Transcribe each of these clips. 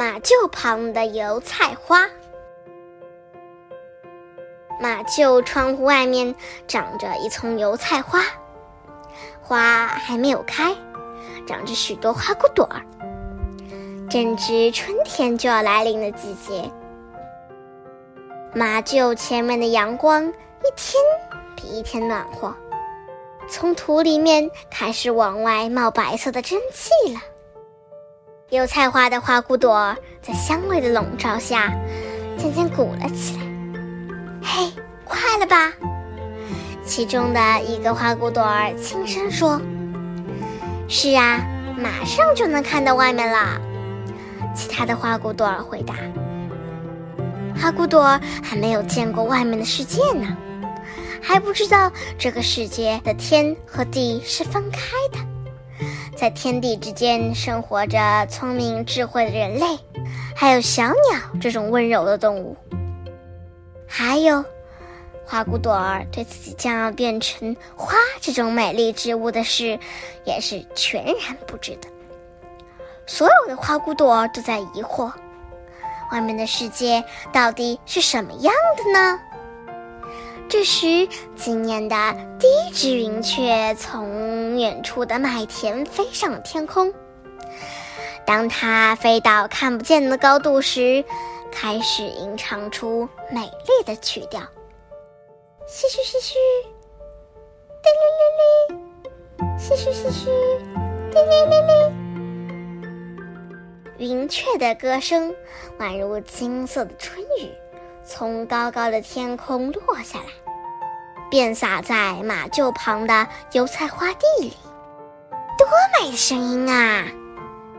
马厩旁的油菜花。马厩窗户外面长着一丛油菜花，花还没有开，长着许多花骨朵儿。正值春天就要来临的季节。马厩前面的阳光一天比一天暖和，从土里面开始往外冒白色的蒸汽了。油菜花的花骨朵在香味的笼罩下，渐渐鼓了起来。嘿，快了吧！其中的一个花骨朵儿轻声说：“是啊，马上就能看到外面了。”其他的花骨朵儿回答：“花骨朵儿还没有见过外面的世界呢，还不知道这个世界的天和地是分开的，在天地之间生活着聪明智慧的人类，还有小鸟这种温柔的动物。”还有，花骨朵儿对自己将要变成花这种美丽植物的事，也是全然不知的。所有的花骨朵儿都在疑惑：外面的世界到底是什么样的呢？这时，今年的第一只云雀从远处的麦田飞上了天空。当它飞到看不见的高度时，开始吟唱出美丽的曲调，嘘嘘嘘嘘，滴哩哩哩，嘘嘘嘘嘘，滴哩哩哩。云雀的歌声宛如金色的春雨，从高高的天空落下来，便洒在马厩旁的油菜花地里。多美的声音啊！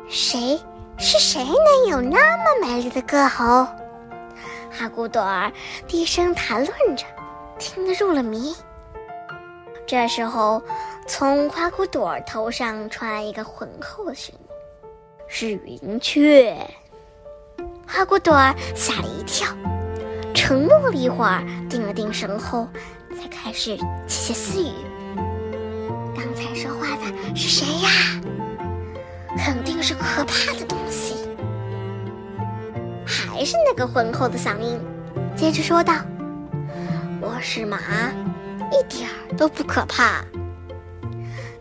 谁？是谁能有那么美丽的歌喉？哈古朵儿低声谈论着，听得入了迷。这时候，从花骨朵儿头上传来一个浑厚的声音：“是云雀。”花骨朵儿吓了一跳，沉默了一会儿，定了定神后，才开始窃窃私语：“刚才说话的是谁呀？”肯定是可怕的东西，还是那个浑厚的嗓音，接着说道：“我是马，一点儿都不可怕。”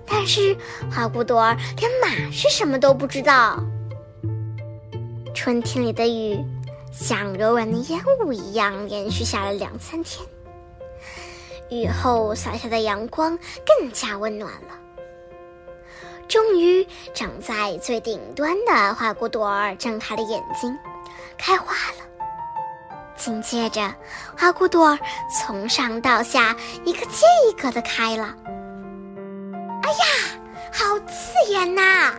但是花骨朵儿连马是什么都不知道。春天里的雨像柔软的烟雾一样连续下了两三天，雨后洒下的阳光更加温暖了。终于，长在最顶端的花骨朵儿睁开了眼睛，开花了。紧接着，花骨朵儿从上到下一个接一个的开了。哎呀，好刺眼呐！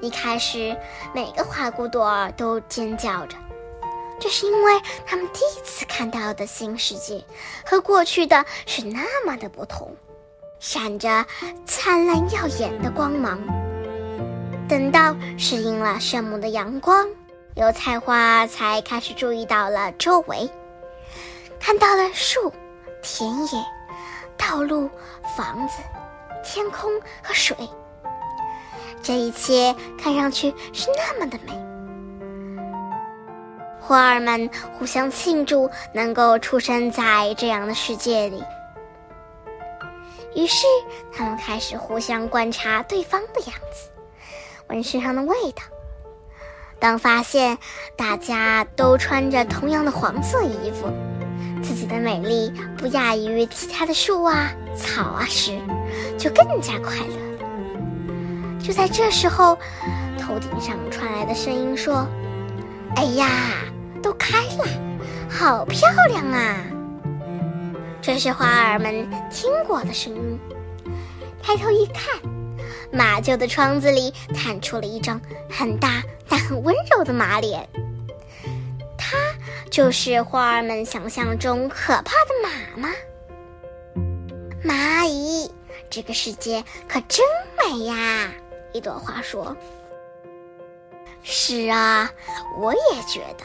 一开始，每个花骨朵儿都尖叫着，这是因为他们第一次看到的新世界和过去的是那么的不同。闪着灿烂耀眼的光芒。等到适应了炫目的阳光，油菜花才开始注意到了周围，看到了树、田野、道路、房子、天空和水。这一切看上去是那么的美。花儿们互相庆祝能够出生在这样的世界里。于是，他们开始互相观察对方的样子，闻身上的味道。当发现大家都穿着同样的黄色衣服，自己的美丽不亚于其他的树啊、草啊时，就更加快乐。就在这时候，头顶上传来的声音说：“哎呀，都开了，好漂亮啊！”这是花儿们听过的声音。抬头一看，马厩的窗子里探出了一张很大但很温柔的马脸。它就是花儿们想象中可怕的马吗？蚂蚁，这个世界可真美呀！一朵花说：“是啊，我也觉得。”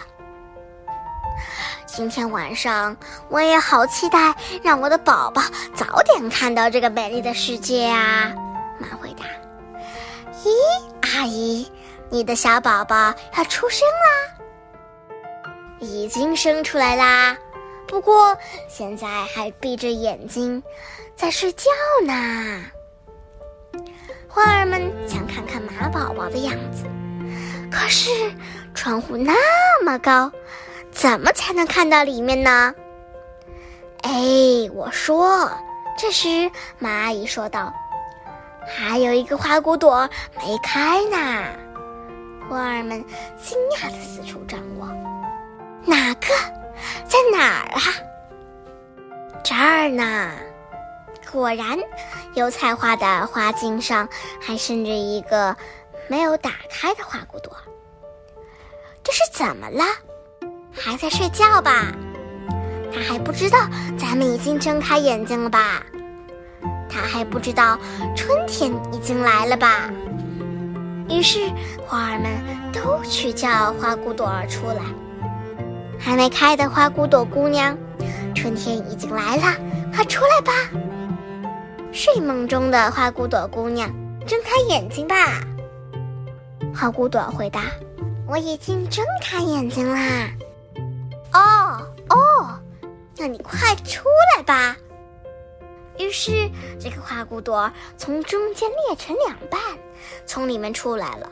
今天晚上我也好期待，让我的宝宝早点看到这个美丽的世界啊！妈回答：“咦，阿姨，你的小宝宝要出生啦，已经生出来啦，不过现在还闭着眼睛在睡觉呢。花儿们想看看马宝宝的样子，可是窗户那么高，怎么才能看到里面呢？哎，我说，这时马阿姨说道：“还有一个花骨朵没开呢。”花儿们惊讶的四处张望，哪个？在哪儿啊？这儿呢。果然，油菜花的花茎上还生着一个没有打开的花骨朵。这是怎么了？还在睡觉吧？他还不知道咱们已经睁开眼睛了吧？他还不知道春天已经来了吧？于是花儿们都去叫花骨朵儿出来。还没开的花骨朵姑娘，春天已经来了，快出来吧！睡梦中的花骨朵姑娘，睁开眼睛吧。花骨朵回答：“我已经睁开眼睛啦。”哦哦，那你快出来吧。于是，这个花骨朵从中间裂成两半，从里面出来了。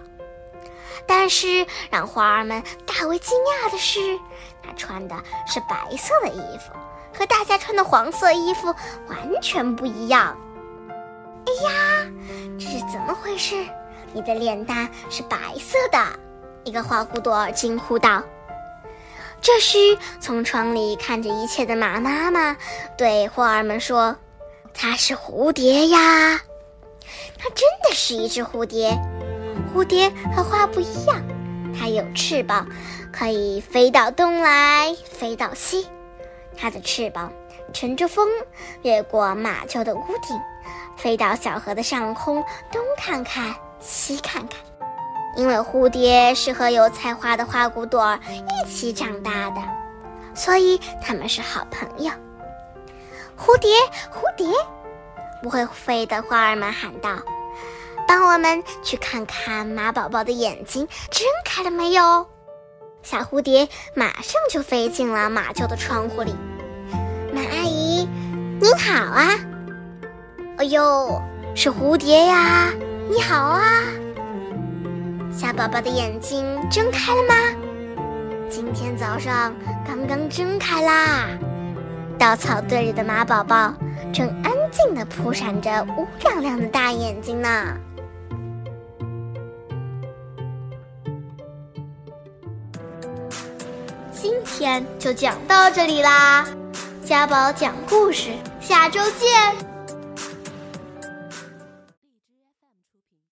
但是，让花儿们大为惊讶的是，她穿的是白色的衣服，和大家穿的黄色衣服完全不一样。这是怎么回事？你的脸蛋是白色的！一个花骨朵惊呼道。这时，从窗里看着一切的马妈妈对花儿们说：“它是蝴蝶呀，它真的是一只蝴蝶。蝴蝶和花不一样，它有翅膀，可以飞到东来，飞到西。它的翅膀乘着风，越过马厩的屋顶。”飞到小河的上空，东看看，西看看，因为蝴蝶是和油菜花的花骨朵一起长大的，所以他们是好朋友。蝴蝶，蝴蝶，不会飞的花儿们喊道：“帮我们去看看马宝宝的眼睛睁开了没有。”小蝴蝶马上就飞进了马厩的窗户里。马阿姨，您好啊。哎呦，是蝴蝶呀！你好啊，小宝宝的眼睛睁开了吗？今天早上刚刚睁开啦。稻草堆里的马宝宝正安静地扑闪着乌亮亮的大眼睛呢。今天就讲到这里啦，家宝讲故事，下周见。